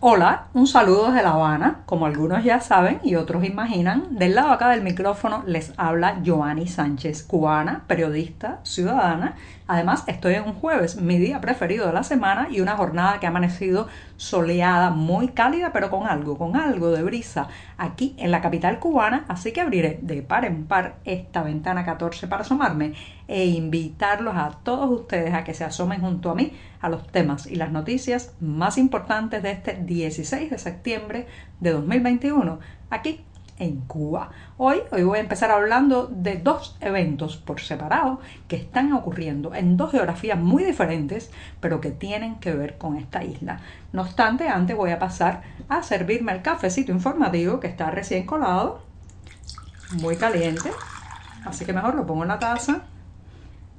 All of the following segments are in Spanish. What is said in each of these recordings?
Hola, un saludo desde La Habana, como algunos ya saben y otros imaginan. Del lado acá del micrófono les habla Joanny Sánchez, cubana, periodista, ciudadana. Además, estoy en un jueves, mi día preferido de la semana y una jornada que ha amanecido soleada, muy cálida, pero con algo, con algo de brisa aquí en la capital cubana. Así que abriré de par en par esta ventana 14 para asomarme e invitarlos a todos ustedes a que se asomen junto a mí a los temas y las noticias más importantes de este 16 de septiembre de 2021 aquí en Cuba. Hoy, hoy voy a empezar hablando de dos eventos por separado que están ocurriendo en dos geografías muy diferentes, pero que tienen que ver con esta isla. No obstante, antes voy a pasar a servirme el cafecito informativo que está recién colado, muy caliente, así que mejor lo pongo en la taza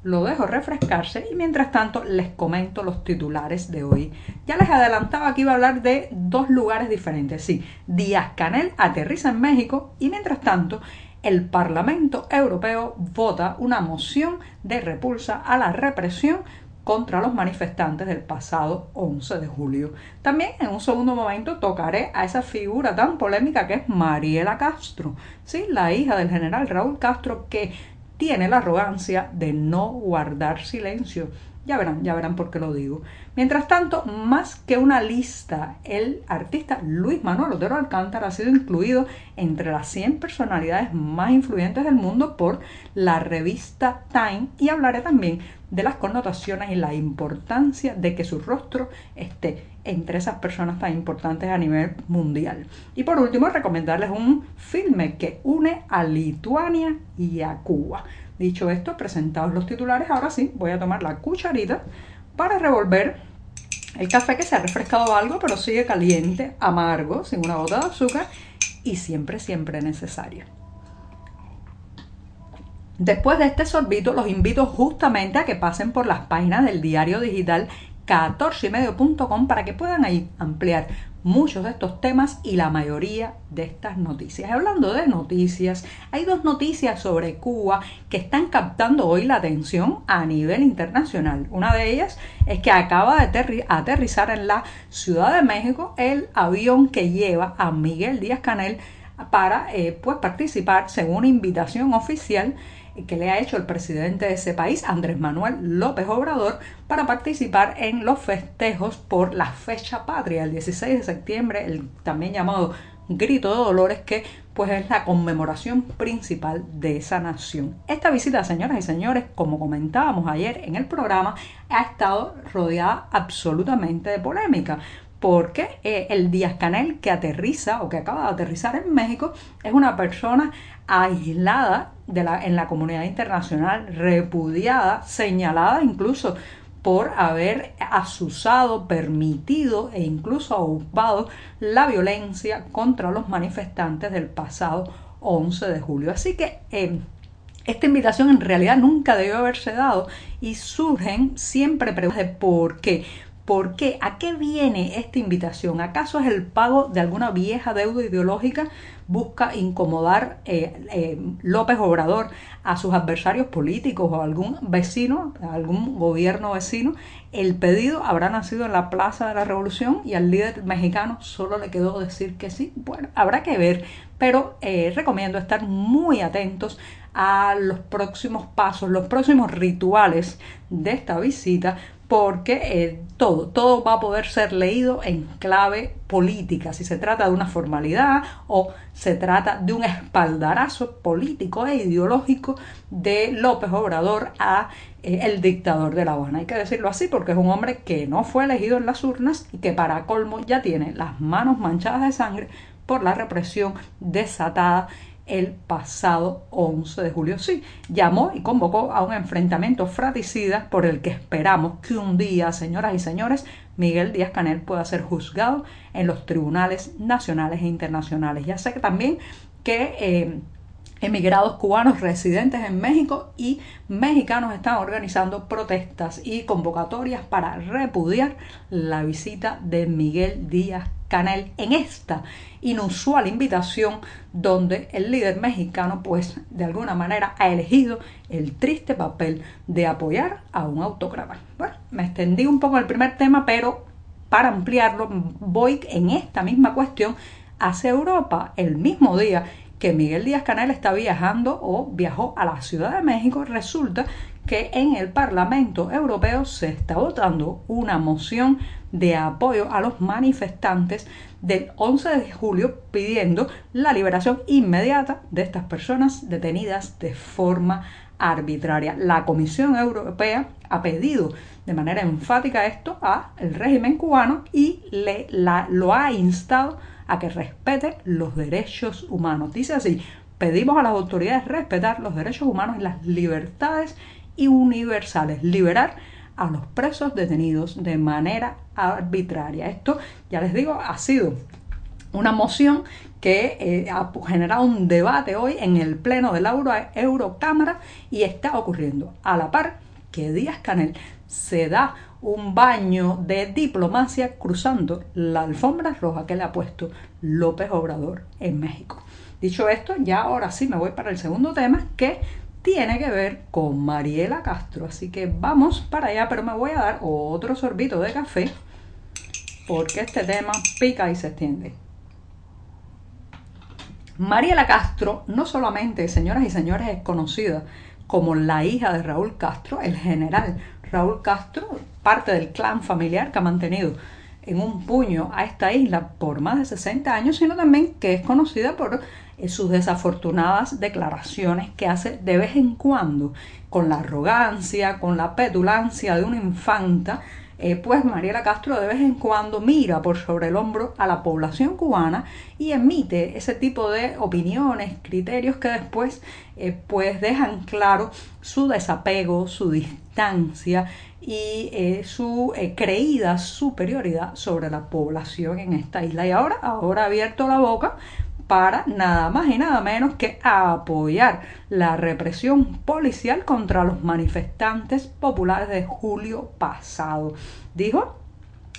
lo dejo refrescarse y mientras tanto les comento los titulares de hoy. Ya les adelantaba que iba a hablar de dos lugares diferentes. Sí, Díaz Canel aterriza en México y mientras tanto el Parlamento Europeo vota una moción de repulsa a la represión contra los manifestantes del pasado 11 de julio. También en un segundo momento tocaré a esa figura tan polémica que es Mariela Castro, ¿sí? la hija del general Raúl Castro que tiene la arrogancia de no guardar silencio. Ya verán, ya verán por qué lo digo. Mientras tanto, más que una lista, el artista Luis Manuel Otero Alcántara ha sido incluido entre las 100 personalidades más influyentes del mundo por la revista Time y hablaré también de las connotaciones y la importancia de que su rostro esté entre esas personas tan importantes a nivel mundial. Y por último, recomendarles un filme que une a Lituania y a Cuba. Dicho esto, presentados los titulares, ahora sí voy a tomar la cucharita para revolver el café que se ha refrescado algo, pero sigue caliente, amargo, sin una gota de azúcar y siempre, siempre necesario. Después de este sorbito, los invito justamente a que pasen por las páginas del diario digital 14ymedio.com para que puedan ahí ampliar muchos de estos temas y la mayoría de estas noticias. Hablando de noticias, hay dos noticias sobre Cuba que están captando hoy la atención a nivel internacional. Una de ellas es que acaba de aterrizar en la Ciudad de México el avión que lleva a Miguel Díaz Canel para eh, pues participar según invitación oficial que le ha hecho el presidente de ese país, Andrés Manuel López Obrador, para participar en los festejos por la fecha patria, el 16 de septiembre, el también llamado Grito de Dolores, que pues es la conmemoración principal de esa nación. Esta visita, señoras y señores, como comentábamos ayer en el programa, ha estado rodeada absolutamente de polémica, porque eh, el Díaz Canel que aterriza o que acaba de aterrizar en México es una persona aislada en la comunidad internacional, repudiada, señalada incluso por haber asusado, permitido e incluso ocupado la violencia contra los manifestantes del pasado 11 de julio. Así que eh, esta invitación en realidad nunca debió haberse dado y surgen siempre preguntas de por qué. ¿Por qué? ¿A qué viene esta invitación? ¿Acaso es el pago de alguna vieja deuda ideológica? ¿Busca incomodar eh, eh, López Obrador a sus adversarios políticos o a algún vecino, a algún gobierno vecino? El pedido habrá nacido en la Plaza de la Revolución y al líder mexicano solo le quedó decir que sí. Bueno, habrá que ver, pero eh, recomiendo estar muy atentos a los próximos pasos, los próximos rituales de esta visita porque eh, todo, todo va a poder ser leído en clave política, si se trata de una formalidad o se trata de un espaldarazo político e ideológico de López Obrador a eh, el dictador de La Habana. Hay que decirlo así porque es un hombre que no fue elegido en las urnas y que para colmo ya tiene las manos manchadas de sangre por la represión desatada el pasado 11 de julio. Sí, llamó y convocó a un enfrentamiento fratricida por el que esperamos que un día, señoras y señores, Miguel Díaz Canel pueda ser juzgado en los tribunales nacionales e internacionales. Ya sé que también que eh, emigrados cubanos residentes en México y mexicanos están organizando protestas y convocatorias para repudiar la visita de Miguel Díaz Canel en esta inusual invitación donde el líder mexicano pues de alguna manera ha elegido el triste papel de apoyar a un autócrata. Bueno, me extendí un poco el primer tema, pero para ampliarlo, voy en esta misma cuestión hacia Europa el mismo día que Miguel Díaz Canel está viajando o viajó a la Ciudad de México, resulta que en el Parlamento Europeo se está votando una moción de apoyo a los manifestantes del 11 de julio pidiendo la liberación inmediata de estas personas detenidas de forma arbitraria. La Comisión Europea ha pedido de manera enfática esto al régimen cubano y le, lo ha instado a que respete los derechos humanos. Dice así, pedimos a las autoridades respetar los derechos humanos y las libertades y universales, liberar a los presos detenidos de manera arbitraria. Esto, ya les digo, ha sido una moción que eh, ha generado un debate hoy en el pleno de la Euro, Eurocámara y está ocurriendo a la par que Díaz Canel se da un baño de diplomacia cruzando la alfombra roja que le ha puesto López Obrador en México. Dicho esto, ya ahora sí me voy para el segundo tema que tiene que ver con Mariela Castro. Así que vamos para allá, pero me voy a dar otro sorbito de café porque este tema pica y se extiende. Mariela Castro no solamente, señoras y señores, es conocida como la hija de Raúl Castro, el general Raúl Castro, parte del clan familiar que ha mantenido en un puño a esta isla por más de 60 años, sino también que es conocida por eh, sus desafortunadas declaraciones que hace de vez en cuando, con la arrogancia, con la petulancia de una infanta, eh, pues Mariela Castro de vez en cuando mira por sobre el hombro a la población cubana y emite ese tipo de opiniones, criterios que después eh, pues dejan claro su desapego, su distancia y eh, su creída superioridad sobre la población en esta isla. Y ahora, ahora ha abierto la boca para nada más y nada menos que apoyar la represión policial contra los manifestantes populares de julio pasado. Dijo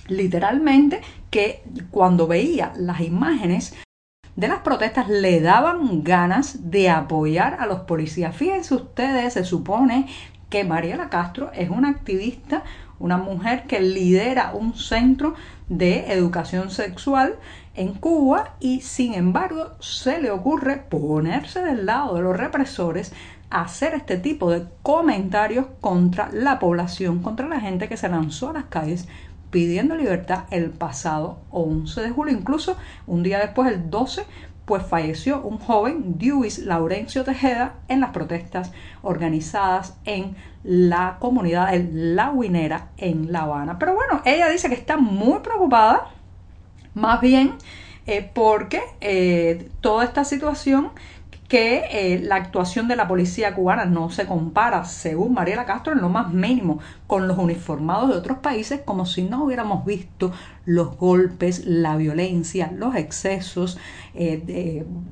literalmente que cuando veía las imágenes de las protestas le daban ganas de apoyar a los policías. Fíjense ustedes, se supone que Mariela Castro es una activista, una mujer que lidera un centro de educación sexual en Cuba y sin embargo se le ocurre ponerse del lado de los represores, hacer este tipo de comentarios contra la población, contra la gente que se lanzó a las calles pidiendo libertad el pasado 11 de julio. Incluso un día después, el 12, pues falleció un joven, Dewis Laurencio Tejeda, en las protestas organizadas en la comunidad de La Huinera en La Habana. Pero bueno, ella dice que está muy preocupada más bien eh, porque eh, toda esta situación que eh, la actuación de la policía cubana no se compara, según Mariela Castro, en lo más mínimo con los uniformados de otros países, como si no hubiéramos visto los golpes, la violencia, los excesos,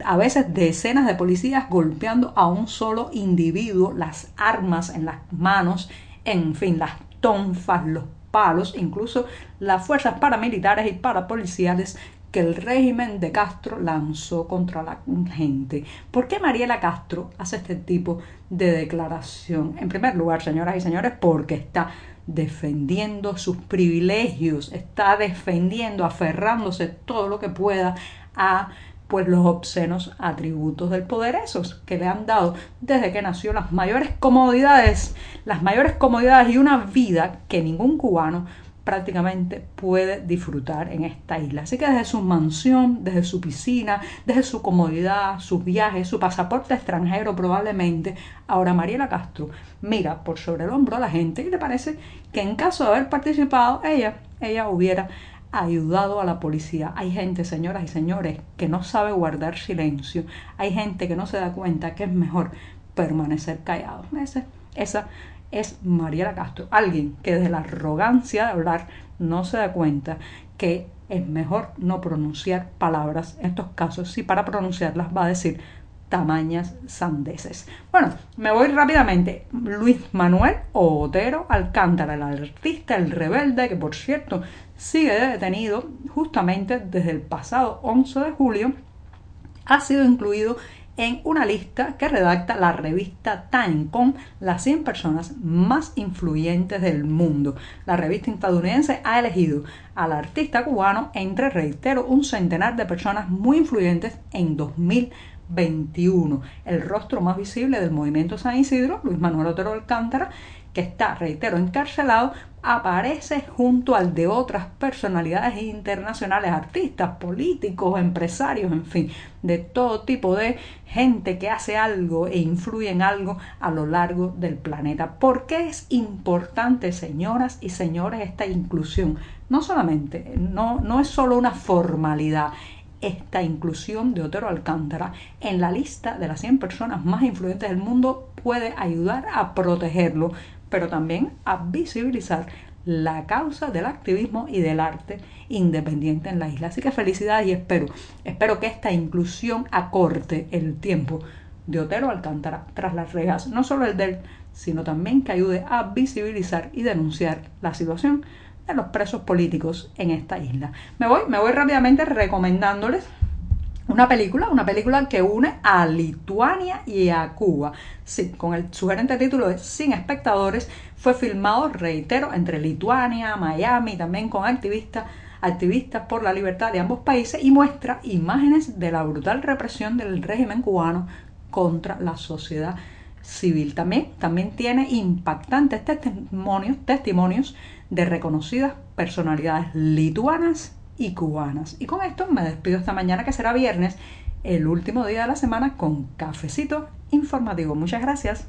a veces decenas de policías golpeando a un solo individuo, las armas en las manos, en fin, las tonfas, los palos, incluso las fuerzas paramilitares y parapoliciales que el régimen de Castro lanzó contra la gente. ¿Por qué Mariela Castro hace este tipo de declaración? En primer lugar, señoras y señores, porque está defendiendo sus privilegios, está defendiendo, aferrándose todo lo que pueda a pues los obscenos atributos del poder, esos que le han dado desde que nació las mayores comodidades, las mayores comodidades y una vida que ningún cubano prácticamente puede disfrutar en esta isla. Así que desde su mansión, desde su piscina, desde su comodidad, sus viajes, su pasaporte extranjero probablemente, ahora Mariela Castro mira por sobre el hombro a la gente y le parece que en caso de haber participado ella, ella hubiera ayudado a la policía. Hay gente, señoras y señores, que no sabe guardar silencio. Hay gente que no se da cuenta que es mejor permanecer callado. esa es Mariela Castro, alguien que desde la arrogancia de hablar no se da cuenta que es mejor no pronunciar palabras en estos casos si para pronunciarlas va a decir tamañas sandeces. Bueno, me voy rápidamente. Luis Manuel Otero Alcántara, el artista, el rebelde, que por cierto sigue detenido justamente desde el pasado 11 de julio, ha sido incluido en una lista que redacta la revista Time con las 100 personas más influyentes del mundo. La revista estadounidense ha elegido al artista cubano entre, reitero, un centenar de personas muy influyentes en 2021. El rostro más visible del movimiento San Isidro, Luis Manuel Otero Alcántara, que está, reitero, encarcelado, aparece junto al de otras personalidades internacionales, artistas, políticos, empresarios, en fin, de todo tipo de gente que hace algo e influye en algo a lo largo del planeta. ¿Por qué es importante, señoras y señores, esta inclusión? No solamente, no, no es solo una formalidad, esta inclusión de Otero Alcántara en la lista de las 100 personas más influyentes del mundo puede ayudar a protegerlo pero también a visibilizar la causa del activismo y del arte independiente en la isla. Así que felicidades y espero, espero que esta inclusión acorte el tiempo de Otero Alcántara tras las rejas, no solo el de él, sino también que ayude a visibilizar y denunciar la situación de los presos políticos en esta isla. Me voy, me voy rápidamente recomendándoles una película, una película que une a Lituania y a Cuba. Sí, con el sugerente título de Sin espectadores, fue filmado, reitero, entre Lituania, Miami, también con activistas activistas por la libertad de ambos países y muestra imágenes de la brutal represión del régimen cubano contra la sociedad civil. También, también tiene impactantes testimonios, testimonios de reconocidas personalidades lituanas y cubanas. Y con esto me despido esta mañana que será viernes, el último día de la semana con cafecito informativo. Muchas gracias.